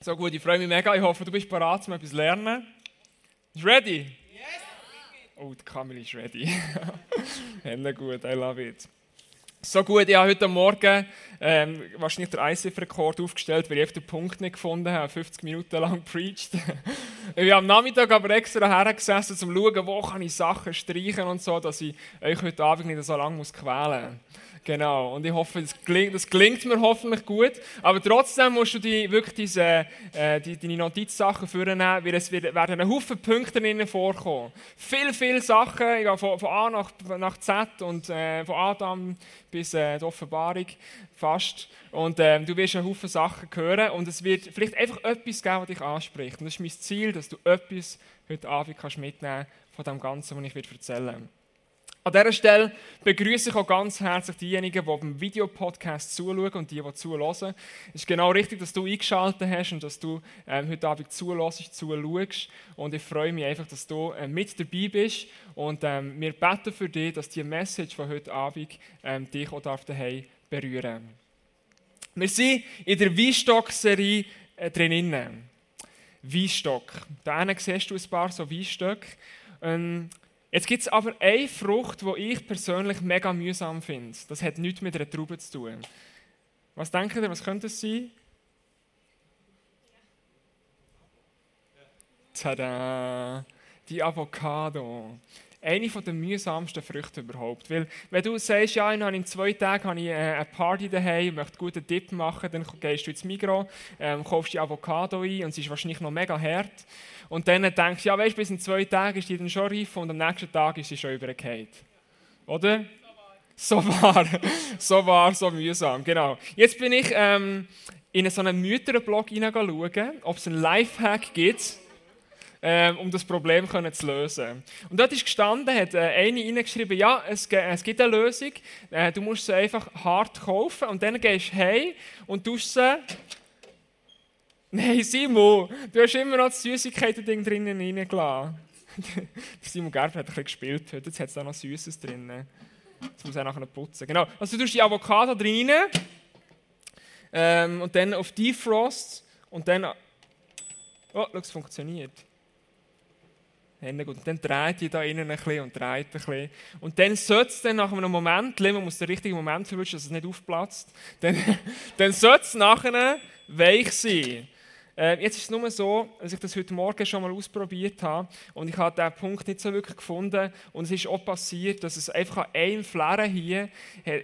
So gut, ich freue mich mega. Ich hoffe, du bist bereit, um etwas zu lernen. Ready? Yes! Oh, die Kamera ist ready. Hände gut, I love it. So gut, ich habe heute Morgen ähm, wahrscheinlich den ICF-Rekord aufgestellt, weil ich den Punkt nicht gefunden habe, 50 Minuten lang preached. ich habe am Nachmittag aber extra hergesessen, um zu schauen, wo kann ich Sachen streichen und so, dass ich euch heute Abend nicht so lange muss quälen muss. Genau, und ich hoffe, das gelingt, das gelingt mir hoffentlich gut. Aber trotzdem musst du die, wirklich diese, äh, die, deine Notizsachen vornehmen, weil es werden ein Haufen Punkte drinnen vorkommen. Viel, viele Sachen, ich gehe von, von A nach, nach Z und äh, von Adam bis äh, die Offenbarung fast. Und äh, du wirst einen Haufen Sachen hören und es wird vielleicht einfach etwas geben, was dich anspricht. Und das ist mein Ziel, dass du etwas heute Abend kannst mitnehmen von dem Ganzen, was ich erzählen werde. An dieser Stelle begrüße ich auch ganz herzlich diejenigen, die beim Videopodcast zuschauen und die, die zuhören. Es ist genau richtig, dass du eingeschaltet hast und dass du ähm, heute Abend zuhörst, zuschaust. Und ich freue mich einfach, dass du äh, mit dabei bist. Und ähm, wir beten für dich, dass die Message von heute Abend ähm, dich auch daheim berühren Wir sind in der Weinstock-Serie äh, drinnen. Weinstock. Da siehst du ein paar so Weinstöcke. Jetzt gibt es aber eine Frucht, die ich persönlich mega mühsam finde. Das hat nichts mit einer Traube zu tun. Was denkt ihr, was könnte es sein? Tada! Die Avocado. Eine der mühsamsten Früchte überhaupt. Weil, wenn du sagst, ja, in zwei Tagen habe ich äh, eine Party daheim, möchte guten Dip machen, dann gehst du ins Migros, ähm, kaufst die Avocado ein und sie ist wahrscheinlich noch mega hart. Und dann denkst du, ja, weißt bis in zwei Tagen ist die dann schon reif und am nächsten Tag ist sie schon übergekehrt. Oder? So war, so war, so mühsam, genau. Jetzt bin ich ähm, in so einen Mütterblog hineinschauen, ob es einen Lifehack gibt, um das Problem zu lösen. Und dort ist gestanden, hat äh, eine reingeschrieben, ja, es, gibt eine Lösung, äh, du musst sie einfach hart kaufen und dann gehst du heim und tust sie Nein, Simon, du hast immer noch das Süßigkeiten-Ding drinnen reingelassen. Simon Gerber hat ein gespielt heute, jetzt hat es da noch Süßes drin. Jetzt muss er nachher putzen. Genau, also du tust die Avocado drin ähm, und dann auf Defrost und dann... Oh, schau, es funktioniert. Und dann dreht die da innen ein bisschen und dreht ein bisschen. Und dann sollte es dann nach einem Moment, man muss den richtigen Moment verwischen, dass es nicht aufplatzt, dann, dann sollte es nachher weich sein. Äh, jetzt ist es nur so, dass ich das heute Morgen schon mal ausprobiert habe und ich habe diesen Punkt nicht so wirklich gefunden und es ist auch passiert, dass es einfach an einem Flair hier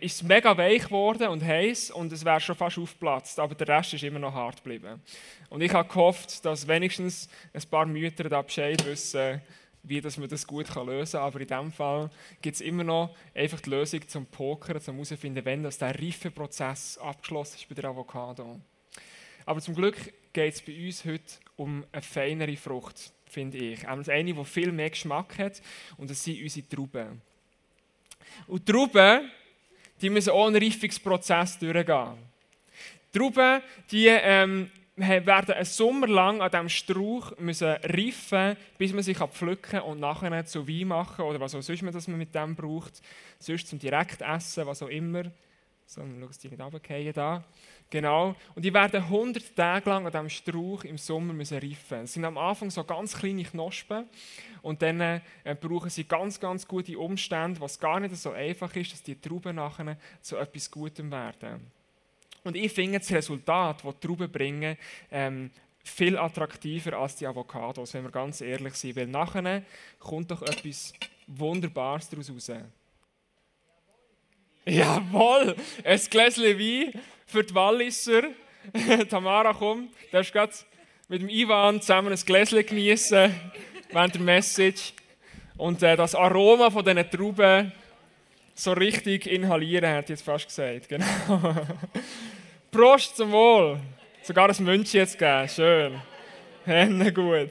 ist mega weich geworden und heiß und es wäre schon fast aufgeplatzt, aber der Rest ist immer noch hart geblieben. Und ich habe gehofft, dass wenigstens ein paar Mütter da Bescheid wissen, wie dass man das gut lösen kann. Aber in diesem Fall gibt es immer noch einfach die Lösung zum Pokern, zum herausfinden, wenn das der Reifeprozess abgeschlossen ist bei der Avocado. Aber zum Glück geht es bei uns heute um eine feinere Frucht, finde ich. Eine, die viel mehr Geschmack hat und das sind unsere Trauben. Und Trauben, die müssen einen Reifungsprozess durchgehen. Trauben, die ähm, werden einen Sommer lang an diesem Strauch müssen reifen, bis man sich pflücken kann und nachher zu Wein machen oder was auch sonst man das mit dem braucht. Sonst zum direkt essen, was auch immer. So, dann schau, dass die nicht runterfallen da. Genau. Und die werden 100 Tage lang an diesem Strauch im Sommer müssen reifen. Es sind am Anfang so ganz kleine Knospen und dann äh, brauchen sie ganz, ganz gute Umstände, was gar nicht so einfach ist, dass die Trauben nachher zu etwas Gutem werden. Und ich finde das Resultat, das die Trauben bringen, ähm, viel attraktiver als die Avocados, wenn wir ganz ehrlich sind. Weil nachher kommt doch etwas Wunderbares daraus raus. Jawohl, ein Gläschen Wein für die Walliser. Tamara, komm, du darfst gerade mit dem Ivan zusammen ein Gläschen genießen während der Message. Und äh, das Aroma von diesen Trauben so richtig inhalieren, hat jetzt fast gesagt. Genau. Prost zum Wohl. Sogar ein München jetzt geben. Schön. Hände gut.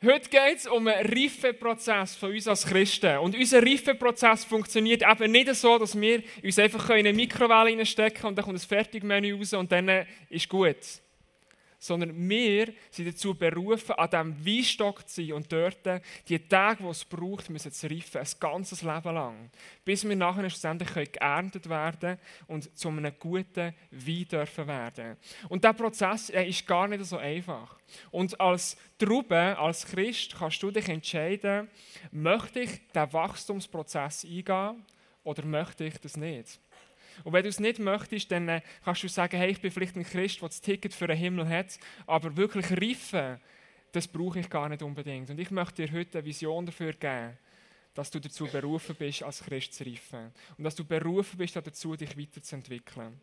Heute geht es um einen Reifeprozess von uns als Christen. Und unser Reifeprozess funktioniert eben nicht so, dass wir uns einfach in eine Mikrowelle stecken und dann kommt ein Fertigmenü raus und dann ist gut. Sondern wir sind dazu berufen, an diesem Weinstock zu sein und dort die Tage, die es braucht, müssen zu reifen, ein ganzes Leben lang, bis wir nachher schlussendlich geerntet werden und zu einem guten Wein dürfen werden. Und dieser Prozess ist gar nicht so einfach. Und als Traube, als Christ, kannst du dich entscheiden, möchte ich diesen Wachstumsprozess eingehen oder möchte ich das nicht? Und wenn du es nicht möchtest, dann äh, kannst du sagen, hey, ich bin vielleicht ein Christ, der das Ticket für den Himmel hat, aber wirklich reifen, das brauche ich gar nicht unbedingt. Und ich möchte dir heute eine Vision dafür geben, dass du dazu berufen bist, als Christ zu reifen. Und dass du berufen bist dazu, dich weiterzuentwickeln.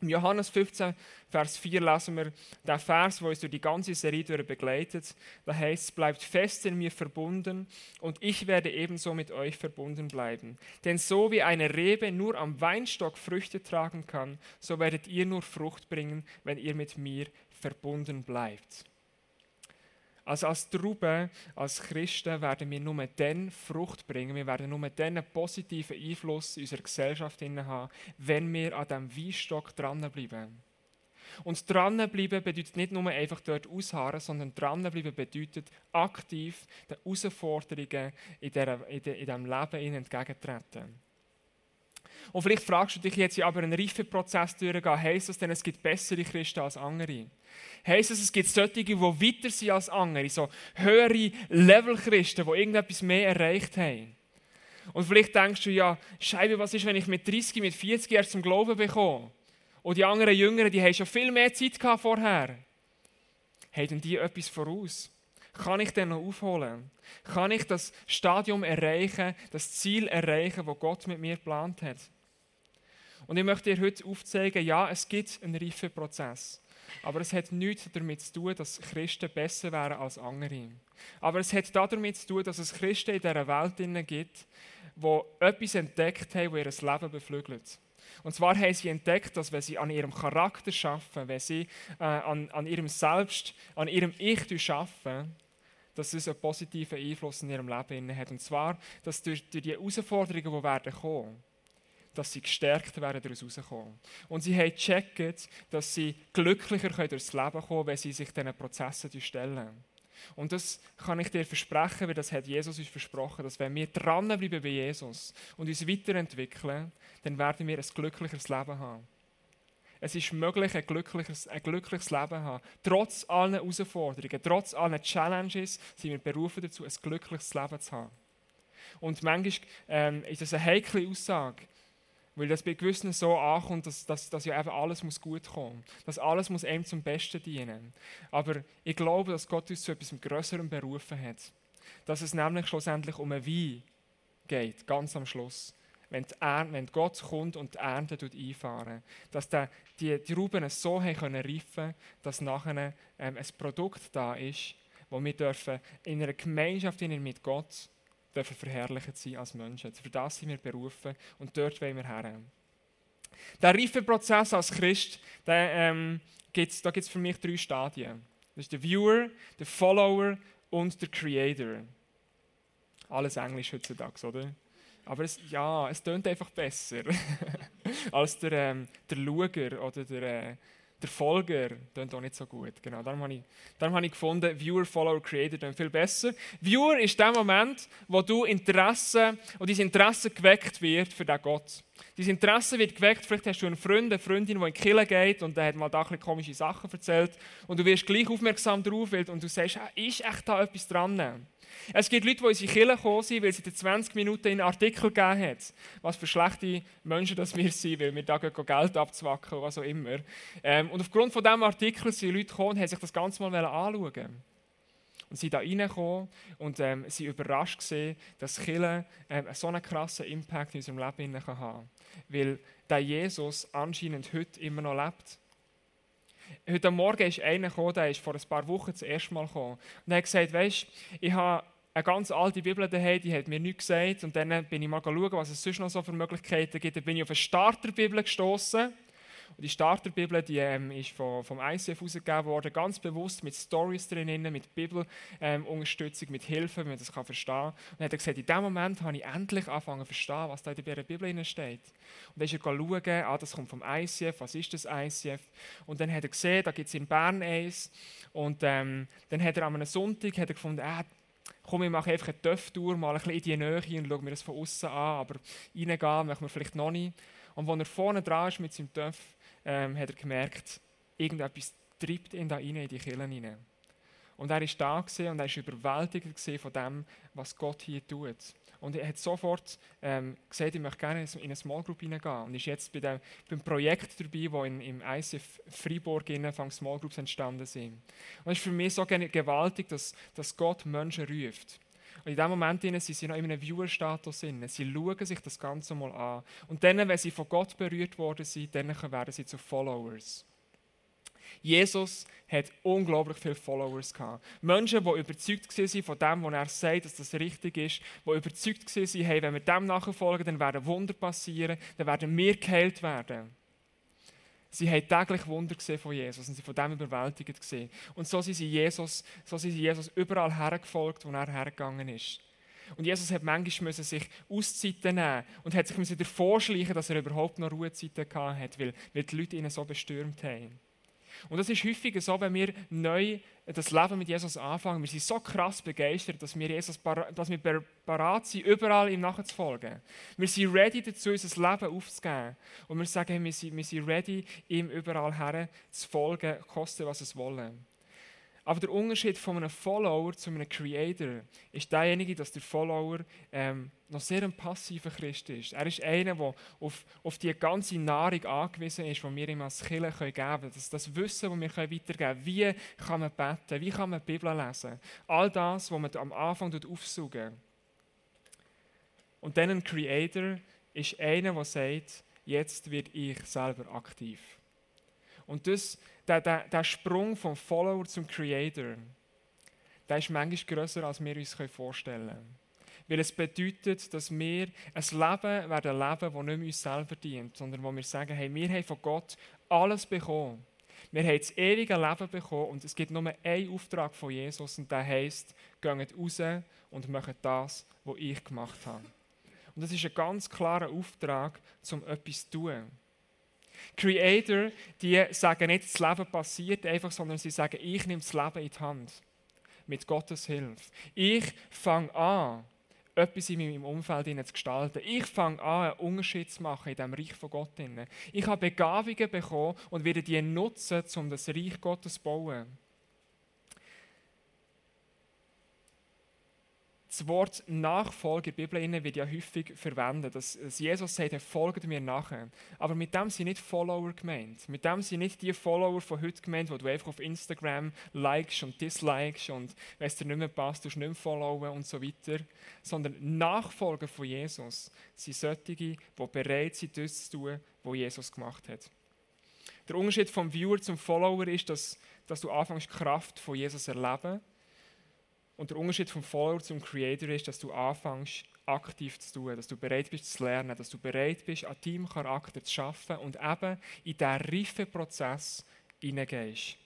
Im Johannes 15, Vers 4 lesen wir den Vers, der uns durch die ganze Serie durch begleitet. Da heißt es, bleibt fest in mir verbunden und ich werde ebenso mit euch verbunden bleiben. Denn so wie eine Rebe nur am Weinstock Früchte tragen kann, so werdet ihr nur Frucht bringen, wenn ihr mit mir verbunden bleibt. Also als Traube, als Christen werden wir nur dann Frucht bringen, wir werden nur dann einen positiven Einfluss in unserer Gesellschaft haben, wenn wir an diesem Weinstock dranbleiben. Und dranbleiben bedeutet nicht nur einfach dort ausharren, sondern dranbleiben bedeutet aktiv den Herausforderungen in, diesem Leben entgegentreten. Und vielleicht fragst du dich jetzt, ja, aber einen Reifeprozess durchgehen, heisst das denn, es gibt bessere Christen als andere? Heisst das, es gibt solche, die weiter sind als andere, so höhere Level-Christen, die irgendetwas mehr erreicht haben? Und vielleicht denkst du, ja, Scheibe, was ist, wenn ich mit 30, mit 40 erst zum Glauben bekomme? Und die anderen Jüngeren, die haben schon viel mehr Zeit gehabt vorher. Haben die etwas voraus? Kann ich denn noch aufholen? Kann ich das Stadium erreichen, das Ziel erreichen, das Gott mit mir geplant hat? Und ich möchte dir heute aufzeigen, ja, es gibt einen reifen Prozess. Aber es hat nichts damit zu tun, dass Christen besser wären als andere. Aber es hat damit zu tun, dass es Christen in dieser Welt gibt, die etwas entdeckt haben, das ihr Leben beflügelt. Und zwar haben sie entdeckt, dass wenn sie an ihrem Charakter arbeiten, wenn sie äh, an, an ihrem Selbst, an ihrem Ich arbeiten, dass es einen positiven Einfluss in ihrem Leben hat. Und zwar, dass durch, durch die Herausforderungen, die werden kommen, dass sie gestärkt werden daraus rauskommen. Und sie haben gecheckt, dass sie glücklicher durchs Leben kommen können, wenn sie sich diesen Prozessen stellen. Und das kann ich dir versprechen, weil das hat Jesus uns versprochen, dass wenn wir dranbleiben bei Jesus und uns weiterentwickeln, dann werden wir ein glücklicheres Leben haben. Es ist möglich, ein glückliches, ein glückliches Leben zu haben. Trotz allen Herausforderungen, trotz allen Challenges sind wir berufen dazu, ein glückliches Leben zu haben. Und manchmal ähm, ist das eine heikle Aussage, weil das bei gewissen so ankommt, dass, dass, dass ja eben alles muss gut kommen Dass alles muss einem zum Besten dienen. Aber ich glaube, dass Gott uns zu etwas Größerem berufen hat. Dass es nämlich schlussendlich um ein Wein geht, ganz am Schluss. Wenn, Ernte, wenn Gott kommt und die Ernte einfahren Dass die, die, die Rauben so haben können reifen dass nachher ähm, ein Produkt da ist, wo wir dürfen in einer Gemeinschaft mit Gott dürfen verherrlicht sein als Menschen. Für das sind wir berufen und dort wollen wir her. Der Reifeprozess als Christ, der, ähm, gibt's, da gibt es für mich drei Stadien. Das ist der Viewer, der Follower und der Creator. Alles Englisch heutzutage, oder? Aber es, ja, es tönt einfach besser als der, ähm, der Luger oder der, äh, der Folger klingt auch nicht so gut. Genau, darum habe ich, darum habe ich gefunden, Viewer, Follower, Creator klingt viel besser. Viewer ist der Moment, wo du Interesse, wo dein Interesse geweckt wird für den Gott. Dein Interesse wird geweckt, vielleicht hast du einen Freund, eine Freundin, die in die Kirche geht und der hat mal da ein komische Sachen erzählt und du wirst gleich aufmerksam drauf und du sagst, ah, ist echt da etwas dran? Es gibt Leute, die in unsere Kirche gekommen sind, weil sie in 20 Minuten einen Artikel gegeben hat, was für schlechte Menschen das wir sind, weil wir da Geld abzwacken oder was auch immer. Ähm, und aufgrund von diesem Artikel sind Leute gekommen und haben sich das Ganze mal anschauen und sind da reingekommen und ähm, sind überrascht gesehen, dass Kirche ähm, so einen krassen Impact in unserem Leben haben kann. Weil der Jesus anscheinend heute immer noch lebt. Heute Morgen ist einer gekommen, der ist vor ein paar Wochen das erste Mal gekommen. Und er hat gesagt, weißt, ich habe eine ganz alte Bibel daheim, die hat mir nichts gesagt. Und dann bin ich mal schauen, was es sonst noch so für Möglichkeiten gibt. Dann bin ich auf eine Starterbibel gestoßen. Die Starterbibel, die ähm, ist vom, vom ICF herausgegeben worden, ganz bewusst mit Stories drin, mit Bibelunterstützung, ähm, mit Hilfe, wenn man das kann verstehen kann. Und dann hat er gesagt, in dem Moment habe ich endlich angefangen zu verstehen, was da in der Bibel steht. Und dann ist er schauen, ah, das kommt vom ICF, was ist das ICF? Und dann hat er gesehen, da gibt es in Bern eins. Und ähm, dann hat er an einem Sonntag hat er gefunden, äh, komm, ich mache einfach eine Töpftour, mal ein bisschen in die Nähe und schaue mir das von außen an, aber reingehen möchten wir vielleicht noch nicht. Und als er vorne dran ist mit seinem Töpf, ähm, hat er gemerkt, irgendetwas treibt ihn da rein, in die Kirche rein. Und er ist da und er war überwältigt von dem, was Gott hier tut. Und er hat sofort ähm, gesagt, ich möchte gerne in eine Small Group hineingehen. Und ist jetzt bei dem, beim Projekt dabei, wo in, im ICF Freiburg von Small Groups entstanden sind. Und es ist für mich so gewaltig, dass, dass Gott Menschen ruft. Und in dem Moment sind sie noch in einem Viewer-Status. Sie schauen sich das Ganze mal an. Und dann, wenn sie von Gott berührt worden sind, dann werden sie zu Followers. Jesus hat unglaublich viele Followers gehabt. Menschen, die überzeugt waren von dem, was er sagt, dass das richtig ist, die überzeugt waren, hey, wenn wir dem nachfolgen, dann werden Wunder passieren, dann werden wir geheilt werden. Sie haben täglich Wunder gesehen von Jesus und sie von dem überwältigt gesehen. Und so sind sie Jesus, so sind sie Jesus überall hergefolgt, wo er hergegangen ist. Und Jesus hat manchmal sich Auszeiten nehmen und hat sich davor schleichen, dass er überhaupt noch Ruhezeiten hatte, weil, weil die Leute ihn so bestürmt haben. Und das ist häufig so, wenn wir neu das Leben mit Jesus anfangen. Wir sind so krass begeistert, dass wir, Jesus, dass wir bereit sind, überall ihm nachzufolgen. Wir sind ready dazu, unser Leben aufzugeben. Und wir sagen, wir sind, wir sind ready, ihm überall her zu folgen, koste was es wolle. Aber der Unterschied von einem Follower zu einem Creator ist derjenige, dass der Follower ähm, noch sehr ein passiver Christ ist. Er ist einer, der auf, auf die ganze Nahrung angewiesen ist, die wir ihm als Kirche geben können. Das, das Wissen, das wir weitergeben können. Wie kann man beten? Wie kann man die Bibel lesen? All das, was man am Anfang aufsaugen Und dann ein Creator ist einer, der sagt, jetzt wird ich selber aktiv. Und das, der, der, der Sprung vom Follower zum Creator, der ist manchmal grösser, als wir uns vorstellen können. Weil es bedeutet, dass wir ein Leben werden leben, das nicht mehr uns selber dient, sondern wo wir sagen, hey, wir haben von Gott alles bekommen. Wir haben das ewige Leben bekommen und es gibt nur einen Auftrag von Jesus und der heißt, geht raus und macht das, was ich gemacht habe. Und das ist ein ganz klarer Auftrag, um etwas zu tun. Creator, die sagen nicht, das Leben passiert einfach, sondern sie sagen, ich nehme das Leben in die Hand. Mit Gottes Hilfe. Ich fange an, etwas in meinem Umfeld zu gestalten. Ich fange an, einen Unterschied zu machen in dem Reich von Gott. Ich habe Begabungen bekommen und werde die nutzen, um das Reich Gottes zu bauen. Das Wort Nachfolge in der Bibel wird ja häufig verwendet, dass, Jesus sagt, folgt mir nachher. Aber mit dem sind nicht Follower gemeint. Mit dem sind nicht die Follower von heute gemeint, wo du einfach auf Instagram likest und dislikest und wenn es dir nicht mehr passt, du nicht mehr followen und so weiter. Sondern Nachfolger von Jesus sind solche, die bereit sind, das zu tun, was Jesus gemacht hat. Der Unterschied vom Viewer zum Follower ist, dass, dass du anfängst, Kraft von Jesus erleben und der Unterschied vom Follower zum Creator ist, dass du anfängst, aktiv zu tun, dass du bereit bist zu lernen, dass du bereit bist, an deinem Charakter zu arbeiten und eben in diesen reifen Prozess hineingehst.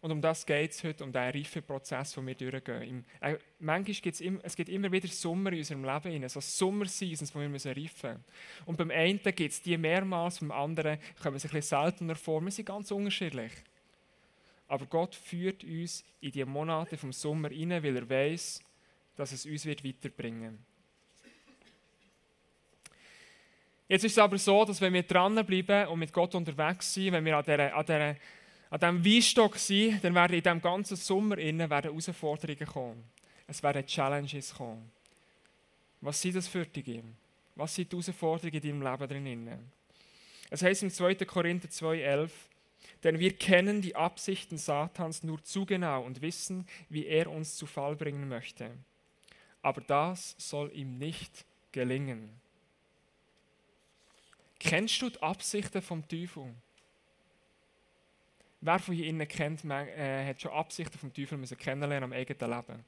Und um das geht es heute, um diesen reifen Prozess, den wir durchgehen. Im, äh, manchmal gibt's im, es gibt immer wieder Sommer in unserem Leben, rein, so Sommer-Seasons, wo wir müssen reifen müssen. Und beim einen gibt es die mehrmals, beim anderen kommen sie ein bisschen seltener vor. Wir sind ganz unterschiedlich. Aber Gott führt uns in die Monate vom Sommer hinein, weil er weiß, dass es uns wird weiterbringen Jetzt ist es aber so, dass wenn wir dranbleiben und mit Gott unterwegs sind, wenn wir an, dieser, an, dieser, an diesem Weinstock sind, dann werden in diesem ganzen Sommer innen werden Herausforderungen kommen. Es werden Challenges kommen. Was sind das für dich? Was sind die Herausforderungen in deinem Leben drin? Es heißt im 2. Korinther 2,11, denn wir kennen die Absichten Satans nur zu genau und wissen, wie er uns zu Fall bringen möchte. Aber das soll ihm nicht gelingen. Kennst du die Absichten vom Teufel? Wer von Ihnen kennt, äh, hat schon Absichten vom Teufel müssen kennenlernen am eigenen Leben?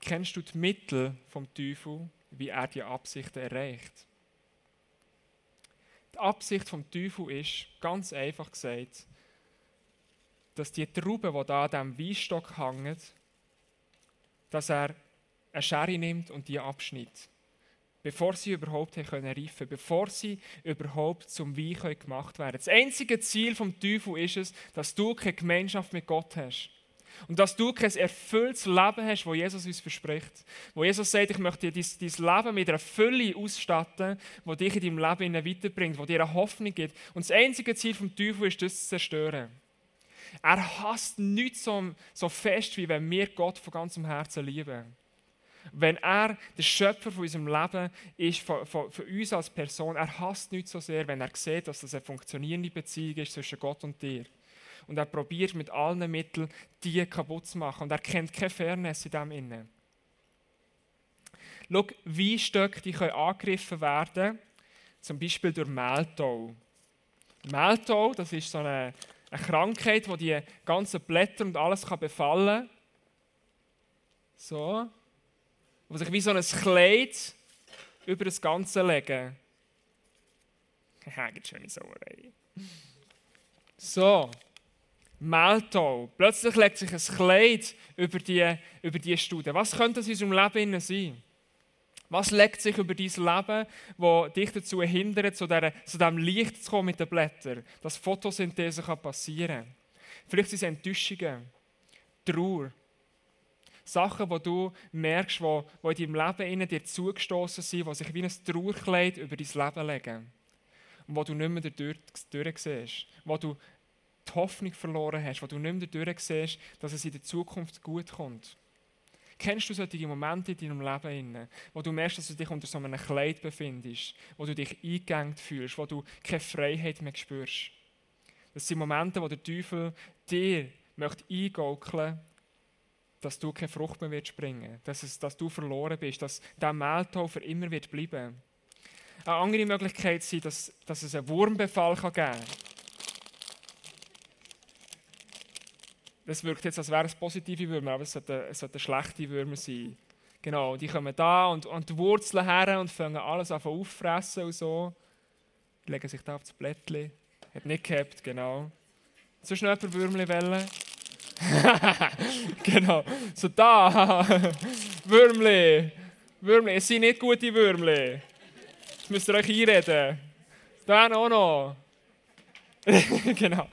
Kennst du die Mittel vom Teufel, wie er die Absichten erreicht? Die Absicht vom Teufel ist, ganz einfach gesagt, dass die Trauben, die da an diesem Weinstock hängen, dass er eine Schere nimmt und die abschneidet. Bevor sie überhaupt reifen können, bevor sie überhaupt zum Wein gemacht werden. Das einzige Ziel vom Teufel ist es, dass du keine Gemeinschaft mit Gott hast. Und dass du kein erfülltes Leben hast, wo Jesus uns verspricht. Wo Jesus sagt, ich möchte dir dein, Leben mit einer Fülle ausstatten, wo dich in deinem Leben weiterbringt, wo dir eine Hoffnung gibt. Und das einzige Ziel vom Teufel ist, das zu zerstören. Er hasst nichts so, so fest, wie wenn wir Gott von ganzem Herzen lieben. Wenn er der Schöpfer von unserem Leben ist, von, von, von, uns als Person, er hasst nichts so sehr, wenn er sieht, dass das eine funktionierende Beziehung ist zwischen Gott und dir. Und er probiert mit allen Mitteln, die kaputt zu machen. Und er kennt keine Fairness in dem Innen. Schau, Weinstöcke die können angegriffen werden, zum Beispiel durch Mehltau. Mehltau, das ist so eine eine Krankheit, die die ganzen Blätter und alles kann befallen kann. So. Wo sich wie so ein Kleid über das Ganze legen. Haha, schöne Sauerei. So. Mehltau. Plötzlich legt sich ein Kleid über die, über die Studie. Was könnte das in unserem Leben sein? Was legt sich über dein Leben, das dich dazu hindert, zu, dieser, zu diesem Licht zu kommen mit den Blättern, dass Photosynthese passieren kann? Vielleicht sind es Enttäuschungen, Trauer, Sachen, die du merkst, die, die in deinem Leben dir zugestoßen sind, die sich wie ein Trauerkleid über dein Leben legen. Und wo du nicht mehr dadurch, siehst. Wo du die Hoffnung verloren hast, wo du nicht mehr dadurch dass es in der Zukunft gut kommt. Kennst du solche Momente in deinem Leben, wo du merkst, dass du dich unter so einem Kleid befindest, wo du dich eingegangen fühlst, wo du keine Freiheit mehr spürst? Das sind Momente, wo der Teufel dir möchte eingaukeln dass du keine Frucht mehr springen dass, dass du verloren bist, dass der Mehltau für immer wird bleiben. Eine andere Möglichkeit ist, dass, dass es einen Wurmbefall geben kann. Das wirkt jetzt, als wären es positive Würmer, aber es sollten, es sollten schlechte Würmer sein. Genau, die kommen da und, und die Wurzeln her und fangen alles an auffressen und so. Legen sich da auf das Blättchen. Hat nicht gehabt, genau. So schnell ein Würmli wellen. genau. So da. Würmli. Würmli. Es sind nicht gute Würmli. Das müsst ihr euch einreden. Da auch noch. genau.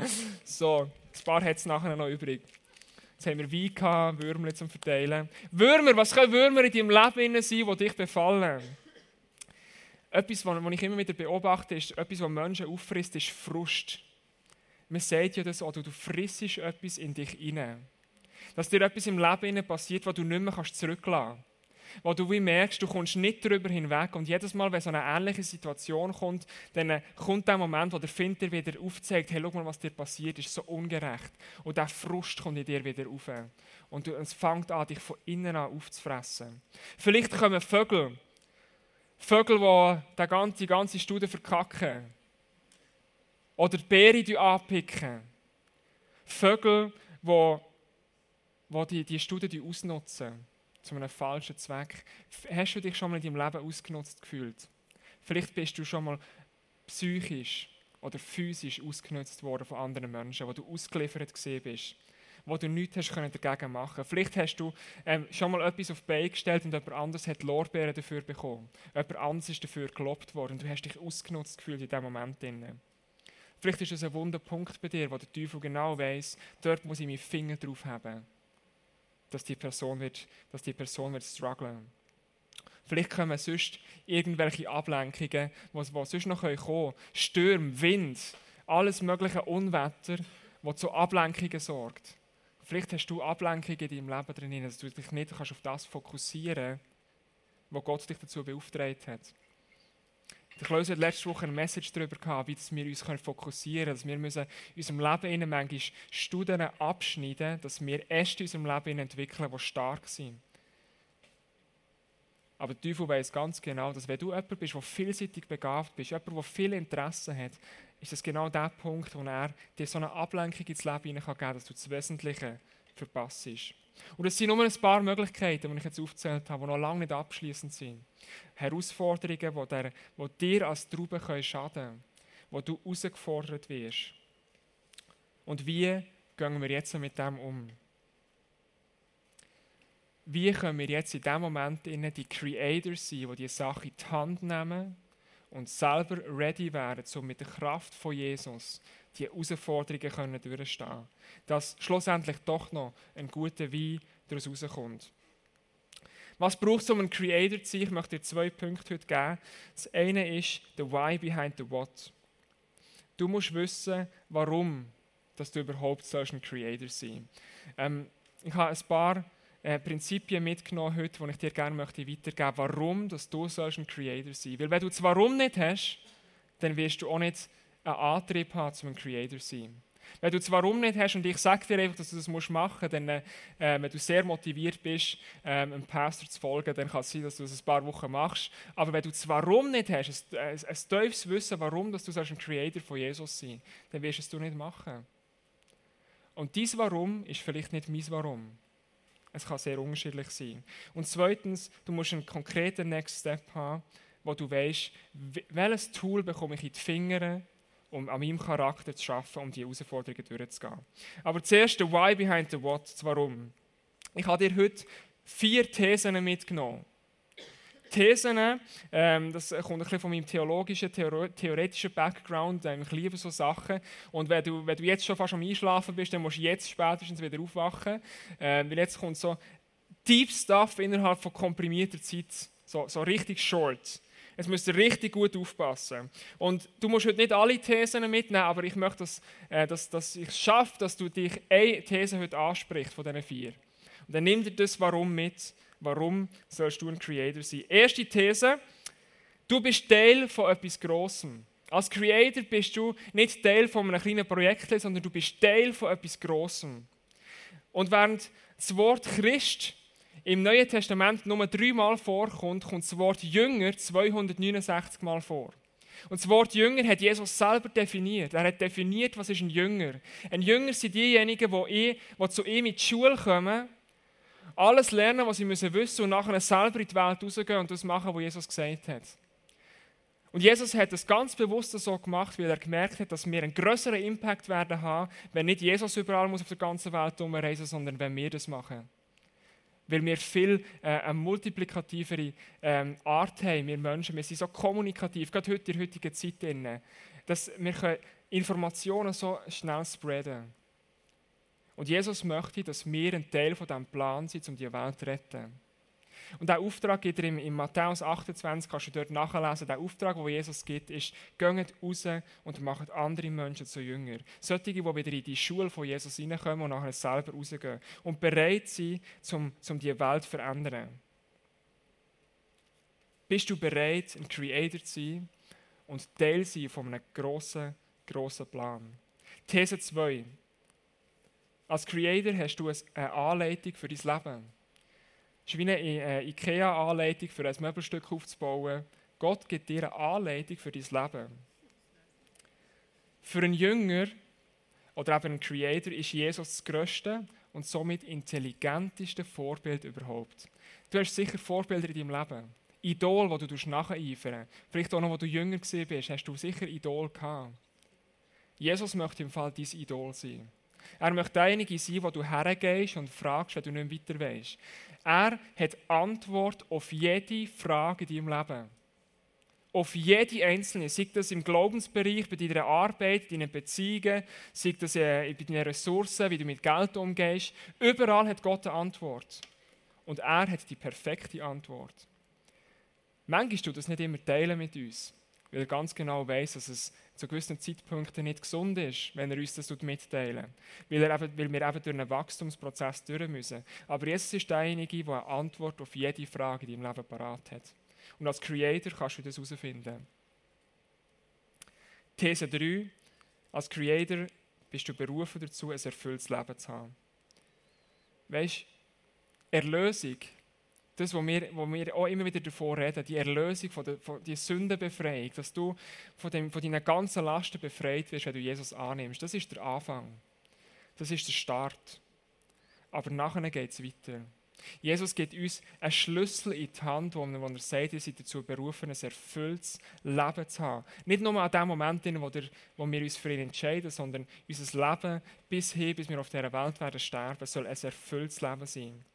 So paar hat es nachher noch übrig. Jetzt haben wir Wein gehabt, Würmer zum Verteilen. Würmer, was können Würmer in deinem Leben sein, die dich befallen? Etwas, was ich immer wieder beobachte, ist, etwas, was Menschen auffrisst, ist Frust. Man sagt ja das, oder du frissest etwas in dich hinein. Dass dir etwas im Leben passiert, was du nicht mehr zurücklassen kannst wo du wie merkst, du kommst nicht darüber hinweg und jedes Mal, wenn so eine ähnliche Situation kommt, dann kommt der Moment, wo der Find wieder aufzeigt, hey, schau mal, was dir passiert ist, so ungerecht. Und der Frust kommt in dir wieder auf. Und es fängt an, dich von innen an aufzufressen. Vielleicht kommen Vögel, Vögel, die die ganze, Studie verkacken. Oder die Beere anpicken. Vögel, die, die, die Studie ausnutzen zu einem falschen Zweck. Hast du dich schon mal in deinem Leben ausgenutzt gefühlt? Vielleicht bist du schon mal psychisch oder physisch ausgenutzt worden von anderen Menschen, wo du ausgeliefert gesehen bist, wo du nichts hast können dagegen machen. Vielleicht hast du ähm, schon mal etwas auf die Beine gestellt und jemand anderes hat Lorbeeren dafür bekommen. Jemand anderes ist dafür gelobt worden und du hast dich ausgenutzt gefühlt in diesem Moment. Vielleicht ist es ein Wunderpunkt bei dir, wo der Teufel genau weiß, dort muss ich meinen Finger drauf haben dass die Person wird, dass die Person wird strugglen. Vielleicht kommen sonst irgendwelche Ablenkungen, die, sonst noch kommen können. Stürme, Wind, alles mögliche Unwetter, das zu Ablenkungen sorgt. Vielleicht hast du Ablenkungen in deinem Leben drin, dass du dich nicht auf das fokussieren kannst, wo Gott dich dazu beauftragt hat. Der Klaus hat letzte Woche eine Message darüber gehabt, wie wir uns fokussieren können, dass wir müssen in unserem Leben manchmal Studien abschneiden dass wir Äste in unserem Leben entwickeln, die stark sind. Aber der Teufel weiß ganz genau, dass wenn du jemand bist, der vielseitig begabt bist, jemand, der viel Interesse hat, ist das genau der Punkt, wo er dir so eine Ablenkung ins Leben geben kann, dass du das Wesentliche verpasst. Und es sind nur ein paar Möglichkeiten, die ich jetzt aufgezählt habe, die noch lange nicht abschließend sind. Herausforderungen, die, der, die dir als Traube schaden können, wo du herausgefordert wirst. Und wie gehen wir jetzt mit dem um? Wie können wir jetzt in dem Moment die Creators sein, die die Sache in die Hand nehmen und selber ready wären, um mit der Kraft von Jesus die Herausforderungen können durchstehen Dass schlussendlich doch noch ein guter Wein daraus rauskommt. Was braucht es, um ein Creator zu sein? Ich möchte dir zwei Punkte heute geben. Das eine ist the why behind the what. Du musst wissen, warum dass du überhaupt ein Creator sein ähm, Ich habe ein paar äh, Prinzipien mitgenommen heute, die ich dir gerne möchte weitergeben möchte, warum dass du ein Creator sein Weil wenn du das Warum nicht hast, dann wirst du auch nicht einen Antrieb haben, um ein Creator zu sein. Wenn du das Warum nicht hast und ich sage dir einfach, dass du das machen musst, dann, äh, wenn du sehr motiviert bist, ähm, einem Pastor zu folgen, dann kann es sein, dass du das ein paar Wochen machst. Aber wenn du das Warum nicht hast, ein, ein, ein tiefes Wissen, warum dass du ein Creator von Jesus sein dann wirst du es du nicht machen. Und dies Warum ist vielleicht nicht mein Warum. Es kann sehr unterschiedlich sein. Und zweitens, du musst einen konkreten Next Step haben, wo du weißt, welches Tool bekomme ich in die Finger, um an meinem Charakter zu arbeiten, um die Herausforderungen durchzugehen. Aber zuerst der Why behind the What, das Warum. Ich habe dir heute vier Thesen mitgenommen. Thesen, ähm, das kommt ein bisschen von meinem theologischen, theoretischen Background. Ähm, ich liebe so Sachen. Und wenn du, wenn du jetzt schon fast am Einschlafen bist, dann musst du jetzt spätestens wieder aufwachen. Ähm, weil jetzt kommt so Deep Stuff innerhalb von komprimierter Zeit, so, so richtig short. Jetzt müsst ihr richtig gut aufpassen. Und du musst heute nicht alle Thesen mitnehmen, aber ich möchte, dass, äh, dass, dass ich es schaffe, dass du dich eine These heute ansprichst von diesen vier. Und dann nimm dir das Warum mit. Warum sollst du ein Creator sein? Erste These, du bist Teil von etwas Grossem. Als Creator bist du nicht Teil von einem kleinen Projekt, sondern du bist Teil von etwas Grossem. Und während das Wort Christ im Neuen Testament nur dreimal vorkommt, kommt das Wort Jünger 269 Mal vor. Und das Wort Jünger hat Jesus selber definiert. Er hat definiert, was ist ein Jünger. Ein Jünger sind diejenigen, die, die zu ihm in die Schule kommen alles lernen, was sie müssen wissen und nachher selber in die Welt rausgehen und das machen, was Jesus gesagt hat. Und Jesus hat das ganz bewusst so gemacht, weil er gemerkt hat, dass wir einen größeren Impact werden haben, wenn nicht Jesus überall muss auf der ganzen Welt umreisen, sondern wenn wir das machen. Weil wir viel äh, eine multiplikativere ähm, Art haben, wir Menschen. Wir sind so kommunikativ, gerade heute in der heutigen Zeit, drin, dass wir Informationen so schnell spreaden können. Und Jesus möchte, dass wir ein Teil von diesem Plan sind, um die Welt zu retten. Und der Auftrag gibt er in Matthäus 28, kannst du dort nachlesen. Der Auftrag, den Jesus gibt, ist, geht raus und macht andere Menschen zu Jünger. Solche, die wieder in die Schule von Jesus reinkommen und nachher selber rausgehen. Und bereit sind, um, um die Welt zu verändern. Bist du bereit, ein Creator zu sein und Teil sein von einem grossen, grossen Plan? These 2. Als Creator hast du eine Anleitung für dein Leben. Es ist wie eine äh, IKEA-Anleitung für ein Möbelstück aufzubauen. Gott gibt dir eine Anleitung für dein Leben. Für einen Jünger oder eben einen Creator ist Jesus das grösste und somit intelligenteste Vorbild überhaupt. Du hast sicher Vorbilder in deinem Leben. Idol, wo du nacheifern Vielleicht auch noch, wo du jünger bist, hast du sicher Idol gehabt. Jesus möchte im Fall dein Idol sein. Er möchte derjenige sein, wo du hergehst und fragst, wenn du nicht weiter weißt. Er hat Antwort auf jede Frage in deinem Leben. Auf jede einzelne. Sei das im Glaubensbereich, bei deiner Arbeit, deinen Beziehungen, sei das äh, bei deinen Ressourcen, wie du mit Geld umgehst. Überall hat Gott eine Antwort. Und er hat die perfekte Antwort. Manchmal tut das nicht immer teilen mit uns, weil er ganz genau weiß, dass es zu gewissen Zeitpunkten nicht gesund ist, wenn er uns das mitteilen weil, er eben, weil wir eben durch einen Wachstumsprozess durch müssen. Aber Jesus ist derjenige, der eine Antwort auf jede Frage in deinem Leben parat hat. Und als Creator kannst du das herausfinden. These 3. Als Creator bist du berufen dazu, ein erfülltes Leben zu haben. Weißt du, Erlösung das, wo wir, wo wir auch immer wieder davon reden, die Erlösung, von der, von die Sündenbefreiung, dass du von, dem, von deinen ganzen Lasten befreit wirst, wenn du Jesus annimmst, das ist der Anfang. Das ist der Start. Aber nachher geht es weiter. Jesus gibt uns einen Schlüssel in die Hand, wo, er sagt, ihr seid dazu berufen, ein erfülltes Leben zu haben. Nicht nur an dem Moment, wo, der, wo wir uns für ihn entscheiden, sondern unser Leben bis hin, bis wir auf dieser Welt werden sterben, soll ein erfülltes Leben sein.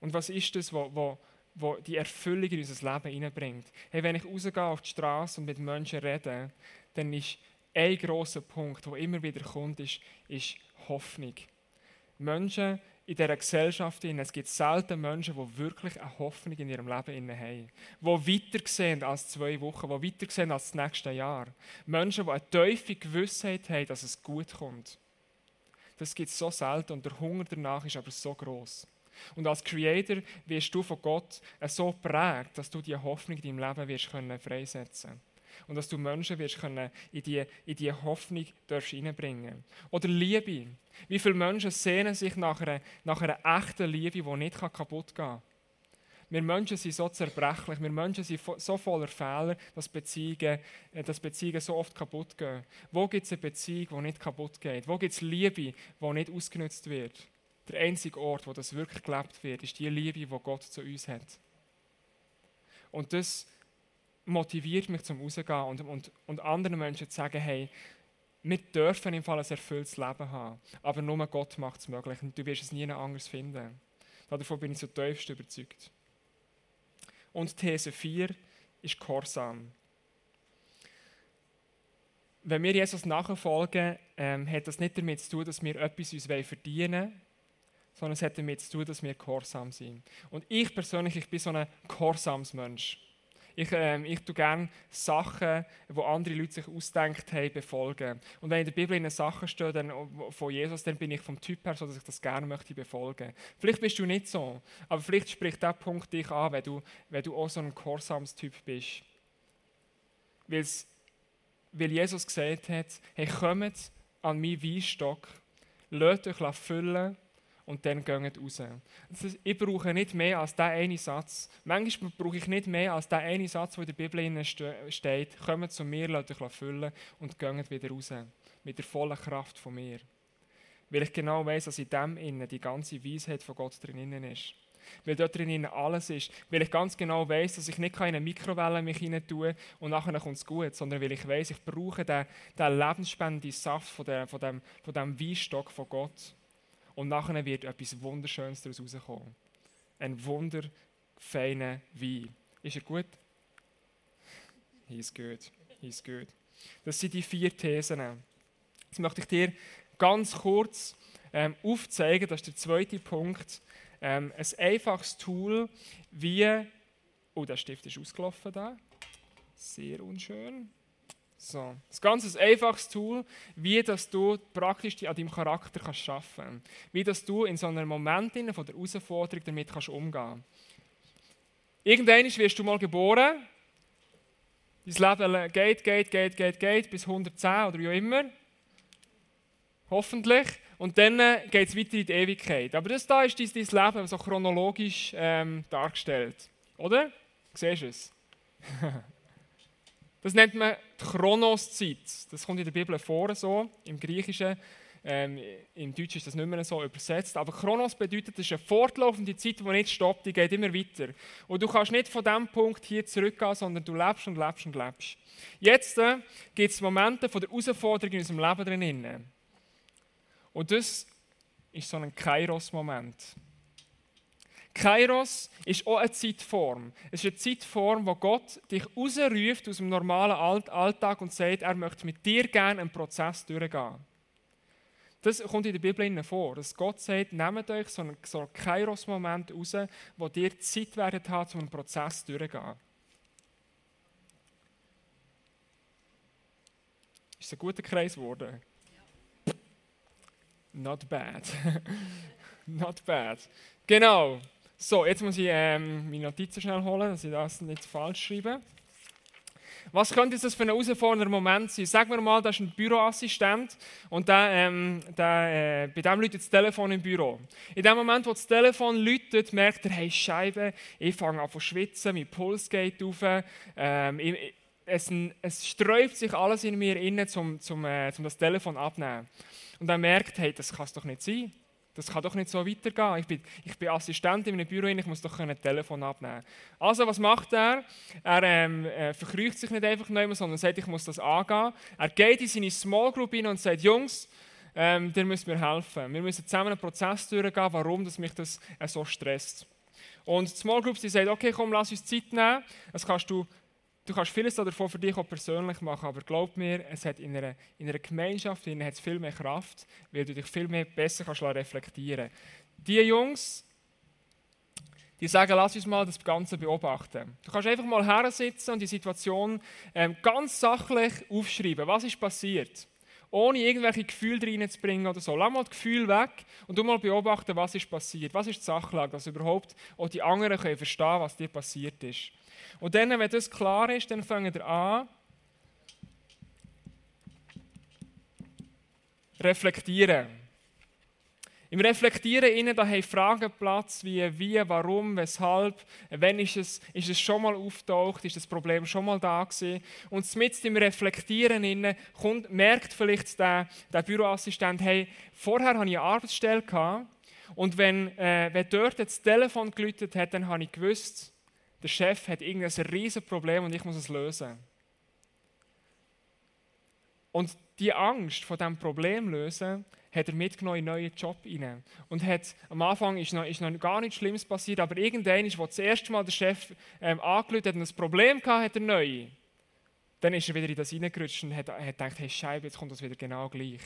Und was ist das, wo, wo, wo die Erfüllung in unser Leben hineinbringt? Hey, wenn ich rausgehe auf die Straße und mit Menschen rede, dann ist ein grosser Punkt, der immer wieder kommt, ist, ist Hoffnung. Menschen in dieser Gesellschaft, es gibt selten Menschen, die wirklich eine Hoffnung in ihrem Leben haben. Die weiter sehen als zwei Wochen, die weiter sehen als das nächste Jahr. Menschen, die eine tiefe Gewissheit haben, dass es gut kommt. Das gibt es so selten und der Hunger danach ist aber so groß. Und als Creator wirst du von Gott so prägt, dass du diese Hoffnung in deinem Leben wirst können freisetzen und dass du Menschen wirst können in diese in die Hoffnung hineinbringen Oder Liebe. Wie viele Menschen sehnen sich nach einer, nach einer echten Liebe, die nicht kaputt gehen kann? Wir Menschen sind so zerbrechlich, wir Menschen sind so voller Fehler, dass Beziehungen, äh, dass Beziehungen so oft kaputt gehen. Wo gibt es eine Beziehung, die nicht kaputt geht? Wo gibt es Liebe, die nicht ausgenutzt wird? Der einzige Ort, wo das wirklich gelebt wird, ist die Liebe, die Gott zu uns hat. Und das motiviert mich zum Rausgehen und, und, und anderen Menschen zu sagen, hey, wir dürfen im Fall ein erfülltes Leben haben, aber nur Gott macht es möglich und du wirst es nie anders finden. Davon bin ich so tiefst überzeugt. Und These 4 ist Gehorsam. Wenn wir Jesus nachfolgen, ähm, hat das nicht damit zu tun, dass wir etwas uns verdienen wollen, sondern es hat damit zu tun, dass wir gehorsam sind. Und ich persönlich, ich bin so ein Gehorsamsmensch. Ich, äh, ich tue gerne Sachen, die andere Leute sich ausdenkt haben, befolgen. Und wenn in der Bibel in Sachen steht dann, von Jesus, dann bin ich vom Typ her so, dass ich das gerne möchte befolgen. Vielleicht bist du nicht so, aber vielleicht spricht der Punkt dich an, wenn du, wenn du auch so ein Gehorsamstyp bist. Weil's, weil Jesus gesagt hat, hey, kommt an meinen Weinstock, lasst euch füllen und dann gehen raus. Ist, ich brauche nicht mehr als diesen einen Satz. Manchmal brauche ich nicht mehr als diesen einen Satz, der in der Bibel steht. Kommt zu mir, lasst euch füllen und gehen wieder raus. Mit der vollen Kraft von mir. Weil ich genau weiß, dass in dem innen die ganze Weisheit von Gott drin ist. Weil dort drin alles ist. Weil ich ganz genau weiß, dass ich nicht in eine Mikrowelle mich hinein tue und nachher kommt es gut, sondern weil ich weiß, ich brauche den, den lebensspendenden Saft von, der, von, dem, von dem Weinstock von Gott. Und nachher wird etwas Wunderschönes daraus rauskommen. Ein wunderfeiner Wein. Ist er gut? He's good. He's good. Das sind die vier Thesen. Jetzt möchte ich dir ganz kurz ähm, aufzeigen, das ist der zweite Punkt, ähm, ein einfaches Tool, wie. Oh, der Stift ist ausgelaufen da. Sehr unschön. So, das ganze ein einfaches Tool, wie dass du praktisch an deinem Charakter kannst arbeiten kannst. Wie dass du in so einem Moment der Herausforderung damit kannst umgehen Irgendwann wirst du mal geboren. Dein Leben geht, geht, geht, geht, geht bis 110 oder wie auch immer. Hoffentlich. Und dann äh, geht es weiter in die Ewigkeit. Aber das da ist dein, dein Leben so chronologisch ähm, dargestellt. Oder? Siehst du es? Das nennt man die Chronoszeit. Das kommt in der Bibel vor, so im Griechischen. Ähm, Im Deutschen ist das nicht mehr so übersetzt. Aber Chronos bedeutet, es ist eine fortlaufende Zeit, die nicht stoppt, die geht immer weiter. Und du kannst nicht von diesem Punkt hier zurückgehen, sondern du lebst und lebst und lebst. Jetzt äh, gibt es Momente von der Herausforderung in unserem Leben drin. Und das ist so ein Kairos-Moment. Kairos ist auch eine Zeitform. Es ist eine Zeitform, wo Gott dich rausruft aus dem normalen Alltag und sagt, er möchte mit dir gerne einen Prozess durchgehen. Das kommt in der Bibel vor, dass Gott sagt, nehmt euch so einen, so einen Kairos-Moment raus, wo dir Zeit werdet haben, um einen Prozess durchzugehen. Ist ein guter Kreis geworden? Ja. Not bad. Not bad. Genau. So, jetzt muss ich ähm, meine Notizen schnell holen, dass ich das nicht falsch schreibe. Was könnte das für ein herausfordernder Moment sein? Sagen wir mal, da ist ein Büroassistent und der, ähm, der, äh, bei dem läutet das Telefon im Büro. In dem Moment, wo das Telefon läutet, merkt er, hey Scheibe, ich fange an zu schwitzen, mein Puls geht auf, ähm, ich, es, es sträubt sich alles in mir inne, um zum, äh, zum das Telefon abzunehmen. Und er merkt, hey, das kann es doch nicht sein. Das kann doch nicht so weitergehen. Ich bin, ich bin Assistent in einem Büro, ich muss doch ein Telefon abnehmen. Also, was macht er? Er ähm, äh, sich nicht einfach neu, sondern sagt, ich muss das angehen. Er geht in seine Small Group hin und sagt, Jungs, ähm, ihr müsst mir helfen. Wir müssen zusammen einen Prozess durchgehen, warum das mich das äh, so stresst. Und die Small Group, die sagt, okay, komm, lass uns Zeit nehmen. Das kannst du Du kannst vieles davon für dich auch persönlich machen, aber glaub mir, es hat in einer, in einer Gemeinschaft in hat es viel mehr Kraft, weil du dich viel mehr besser kannst reflektieren kannst. Die Jungs, die sagen, lass uns mal das Ganze beobachten. Du kannst einfach mal her sitzen und die Situation ähm, ganz sachlich aufschreiben. Was ist passiert? Ohne irgendwelche Gefühle reinzubringen oder so. Lass mal das Gefühl weg und du mal beobachten, was ist passiert. Was ist die Sachlage, dass überhaupt auch die anderen können verstehen was dir passiert ist. Und dann, wenn das klar ist, dann fangen wir an, reflektieren. Im Reflektieren innen, da haben Fragen Platz wie wie, warum, weshalb, wenn ist es, ist es schon mal auftaucht, ist das Problem schon mal da gewesen. Und mit im Reflektieren innen kommt, merkt vielleicht der, der Büroassistent, hey, vorher hatte ich eine Arbeitsstelle gehabt, und wenn, äh, wenn dort das Telefon geläutet hat, dann habe ich gewusst, der Chef hat irgendein riesen Problem und ich muss es lösen. Und die Angst vor diesem Problem lösen, hat er mitgenommen in einen neuen Job rein. Und hat, am Anfang ist noch, ist noch gar nichts Schlimmes passiert, aber irgendwann, als das erste Mal der Chef ähm, angelötet hat und ein Problem hatte, hat er neu. Dann ist er wieder in das reingerutscht und hat, hat gedacht, hey Scheibe, jetzt kommt das wieder genau gleich.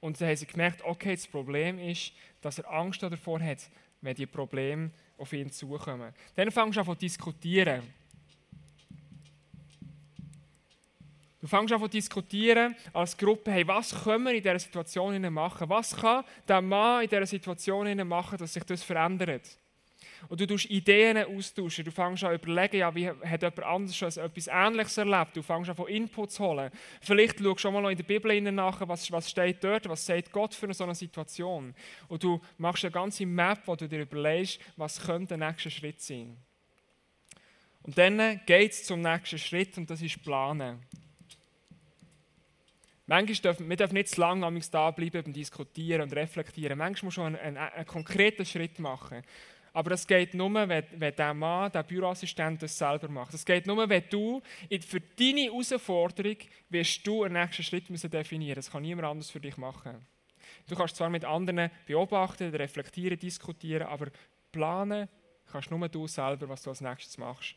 Und dann haben sie gemerkt, okay, das Problem ist, dass er Angst davor hat, wenn die Probleme auf ihn zukommen. Dann fängst du an zu diskutieren. Du fängst an zu diskutieren als Gruppe, hey, was können wir in dieser Situation machen? Was kann der Mann in dieser Situation machen, dass sich das verändert? Und du tust Ideen austauschen. Du fängst an zu überlegen, ja, wie hat jemand anderes schon etwas Ähnliches erlebt. Du fängst an von Inputs holen. Vielleicht schaust du schon mal noch in der Bibel nach, was, was steht dort, was sagt Gott für so eine Situation. Und du machst eine ganze Map, wo du dir überlegst, was könnte der nächste Schritt sein. Und dann geht es zum nächsten Schritt und das ist Planen. Manchmal dürfen wir dürfen nicht zu lange da bleiben beim Diskutieren und Reflektieren. Manchmal muss man einen, einen, einen konkreten Schritt machen. Aber das geht nur, wenn, wenn der Mann, der Büroassistent, das selber macht. Das geht nur, wenn du für deine Herausforderung wirst du einen nächsten Schritt müssen definieren Das kann niemand anders für dich machen. Du kannst zwar mit anderen beobachten, reflektieren, diskutieren, aber planen kannst nur du selber, was du als nächstes machst.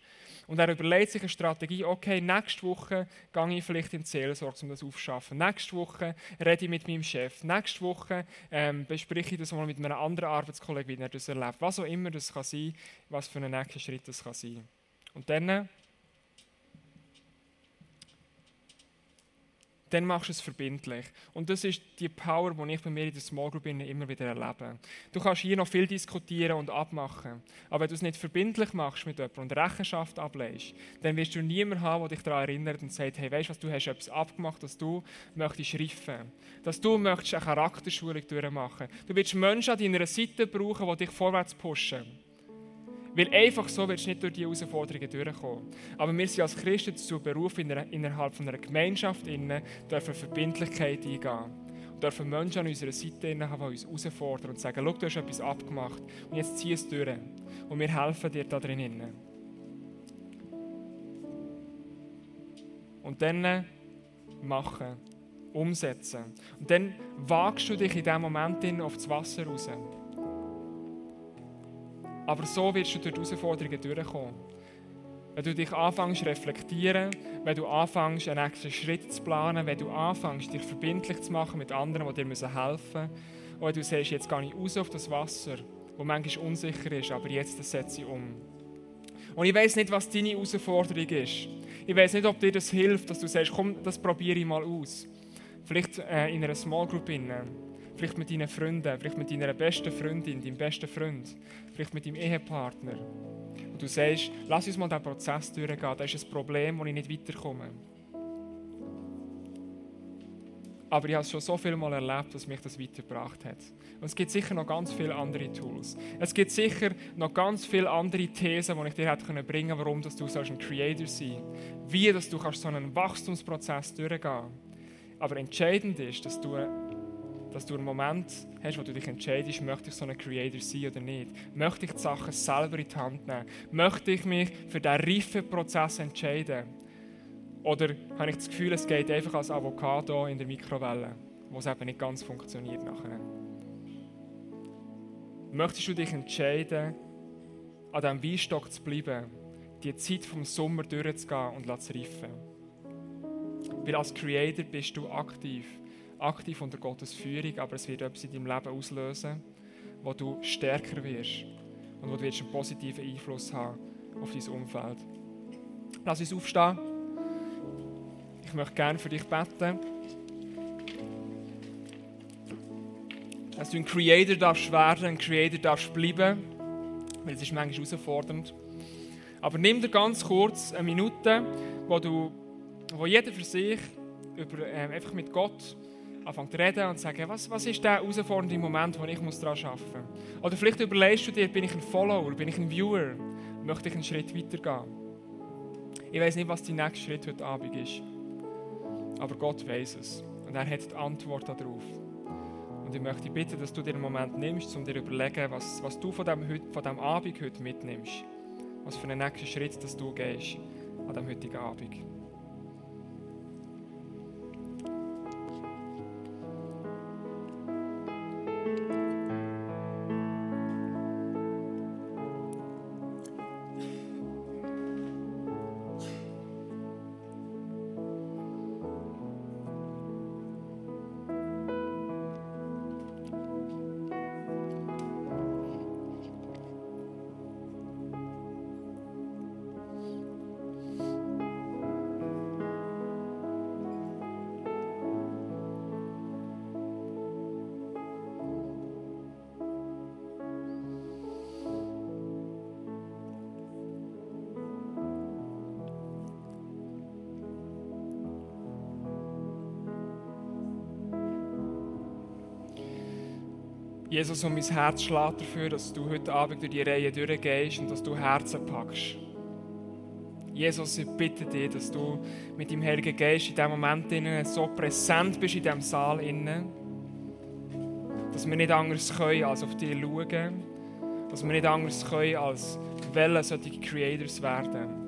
Und er überlegt sich eine Strategie, okay, nächste Woche gehe ich vielleicht in die Seelsorge, um das aufzuschaffen. Nächste Woche rede ich mit meinem Chef. Nächste Woche ähm, bespreche ich das mal mit einem anderen Arbeitskollegen, wie er das erlebt. Was auch immer das kann sein, was für einen nächsten Schritt das kann sein. Und dann dann machst du es verbindlich. Und das ist die Power, die ich bei mir in der Small Group immer wieder erlebe. Du kannst hier noch viel diskutieren und abmachen, aber wenn du es nicht verbindlich machst mit jemandem und Rechenschaft ablegst, dann wirst du niemanden haben, der dich daran erinnert und sagt, hey, weißt du was, du hast etwas abgemacht, dass du möchtest schriffen, dass du möchtest eine Charakterschulung durchmachen. Du willst Menschen an deiner Seite brauchen, die dich vorwärts pushen. Weil einfach so wirst du nicht durch diese Herausforderungen durchkommen. Aber wir sind als Christen dazu berufen, innerhalb einer Gemeinschaft innen, dürfen Verbindlichkeit eingehen. Dürfen Menschen an unserer Seite haben, die uns herausfordern und sagen, schau, du hast etwas abgemacht und jetzt zieh es durch. Und wir helfen dir da drinnen. Und dann machen, umsetzen. Und dann wagst du dich in diesem Moment auf das Wasser raus. Aber so wirst du durch die Herausforderungen durchkommen. Wenn du dich anfängst zu reflektieren, wenn du anfängst, einen nächsten Schritt zu planen, wenn du anfängst, dich verbindlich zu machen mit anderen, die dir helfen müssen, und wenn du sagst, jetzt gehe ich raus auf das Wasser, wo manchmal unsicher ist, aber jetzt setze ich um. Und ich weiß nicht, was deine Herausforderung ist. Ich weiß nicht, ob dir das hilft, dass du sagst, komm, das probiere ich mal aus. Vielleicht äh, in einer Small Group. Innen vielleicht mit deinen Freunden, vielleicht mit deiner besten Freundin, deinem besten Freund, vielleicht mit deinem Ehepartner. Und du sagst, lass uns mal diesen Prozess durchgehen, da ist ein Problem, wo ich nicht weiterkomme. Aber ich habe es schon so viel Mal erlebt, dass mich das weitergebracht hat. Und es gibt sicher noch ganz viele andere Tools. Es gibt sicher noch ganz viele andere Thesen, die ich dir hätte bringen können, warum dass du ein Creator sein Wie dass du so einen Wachstumsprozess durchgehen kannst. Aber entscheidend ist, dass du dass du einen Moment hast, wo du dich entscheidest, möchte ich so ein Creator sein oder nicht? Möchte ich die Sachen selber in die Hand nehmen? Möchte ich mich für diesen reifen Prozess entscheiden? Oder habe ich das Gefühl, es geht einfach als Avocado in der Mikrowelle, wo es eben nicht ganz funktioniert nachher? Möchtest du dich entscheiden, an diesem Weinstock zu bleiben, die Zeit vom Sommer durchzugehen und zu reifen? Weil als Creator bist du aktiv aktiv unter Gottes Führung, aber es wird etwas in deinem Leben auslösen, wo du stärker wirst und wo du einen positiven Einfluss haben auf dein Umfeld. Lass uns aufstehen. Ich möchte gerne für dich beten. Dass du ein Creator darfst werden, ein Creator darfst bleiben, weil es ist manchmal herausfordernd. Aber nimm dir ganz kurz eine Minute, wo, du, wo jeder für sich über, äh, einfach mit Gott anfangen zu reden und zu sagen, was, was ist der herausfordernde Moment, wo ich daran arbeiten muss. Oder vielleicht überlegst du dir, bin ich ein Follower, bin ich ein Viewer, möchte ich einen Schritt weitergehen. Ich weiß nicht, was dein nächster Schritt heute Abend ist, aber Gott weiß es und er hat die Antwort darauf. Und ich möchte dich bitten, dass du dir einen Moment nimmst, um dir zu überlegen, was, was du von diesem von dem Abend heute mitnimmst. Was für einen nächsten Schritt dass du gehst an diesem heutigen Abend. Jesus, und mein Herz schlägt dafür, dass du heute Abend durch die Reihe durchgehst und dass du Herzen packst. Jesus, ich bitte dich, dass du mit dem Heiligen Geist in diesem Moment so präsent bist in diesem Saal, dass wir nicht anders können, als auf dich schauen, dass wir nicht anders können, als wollen solche Creators werden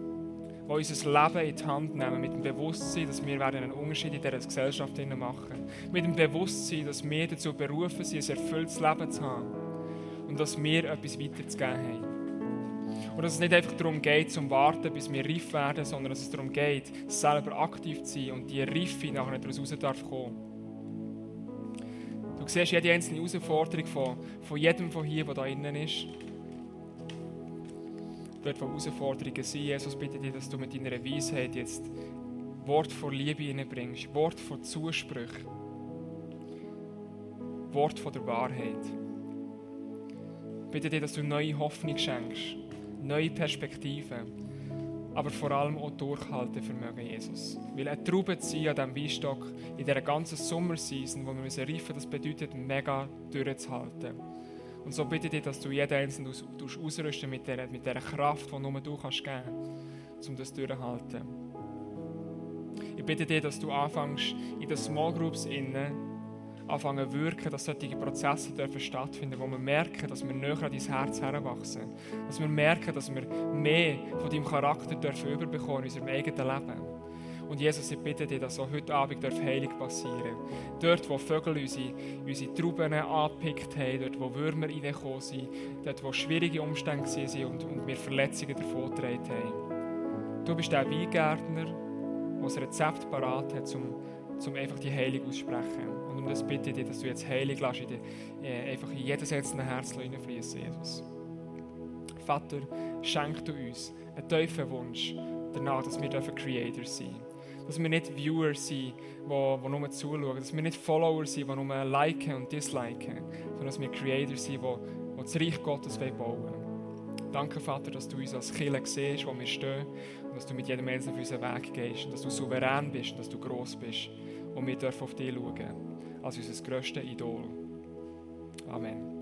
unser Leben in die Hand nehmen, mit dem Bewusstsein, dass wir einen Unterschied in dieser Gesellschaft machen Mit dem Bewusstsein, dass wir dazu berufen sind, ein erfülltes Leben zu haben. Und dass wir etwas weiterzugeben haben. Und dass es nicht einfach darum geht, zum Warten, bis wir reif werden, sondern dass es darum geht, selber aktiv zu sein und die Reife nachher daraus raus darf kommen. Du siehst jede einzelne Herausforderung von, von jedem von hier, der da innen ist dort, wo Herausforderungen sind. Jesus, bitte dich, dass du mit deiner Weisheit jetzt Wort von Liebe hineinbringst, Wort von Zusprüchen, Wort von der Wahrheit. Bitte dich, dass du neue Hoffnung schenkst, neue Perspektiven, aber vor allem auch Durchhaltevermögen, Jesus. Weil eine Traube zu sein an diesem Weinstock in dieser ganzen Sommersaison, wo wir reifen müssen, das bedeutet, mega durchzuhalten. Und so bitte ich dich, dass du jeden Einzelnen aus, ausrüsten mit dieser, mit dieser Kraft, die nur du kannst geben kannst, um das durchzuhalten. Ich bitte dich, dass du anfängst, in den Small Groups innen anfangen zu wirken, dass solche Prozesse dürfen stattfinden, wo wir merken, dass wir näher an dein Herz heranwachsen. Dass wir merken, dass wir mehr von deinem Charakter dürfen überbekommen in unserem eigenen Leben. Und Jesus, ich bitte dich, dass auch heute Abend Heilung passieren Dort, wo Vögel unsere, unsere Trauben angepickt haben, dort, wo Würmer reingekommen sind, dort, wo schwierige Umstände waren und, und wir Verletzungen davongetragen haben. Du bist der Weingärtner, der das Rezept parat hat, um, um einfach die Heilung auszusprechen. Und um das bitte ich dich, dass du jetzt Heilung lässt, in die, äh, einfach in jedes einzelne Herz hineinfließen, Jesus. Vater, schenk du uns einen tiefen Wunsch danach, dass wir Creators sein dürfen. Dass wir nicht Viewer sind, die, die nur zuschauen. Dass wir nicht Follower sind, die nur liken und disliken. Sondern dass wir Creator sind, die, die das Reich Gottes bauen wollen. Danke, Vater, dass du uns als Killer siehst, wo wir stehen. Und dass du mit jedem Menschen auf unseren Weg gehst. Und dass du souverän bist und dass du gross bist. Und wir dürfen auf dich schauen. Als unser grösstes Idol. Amen.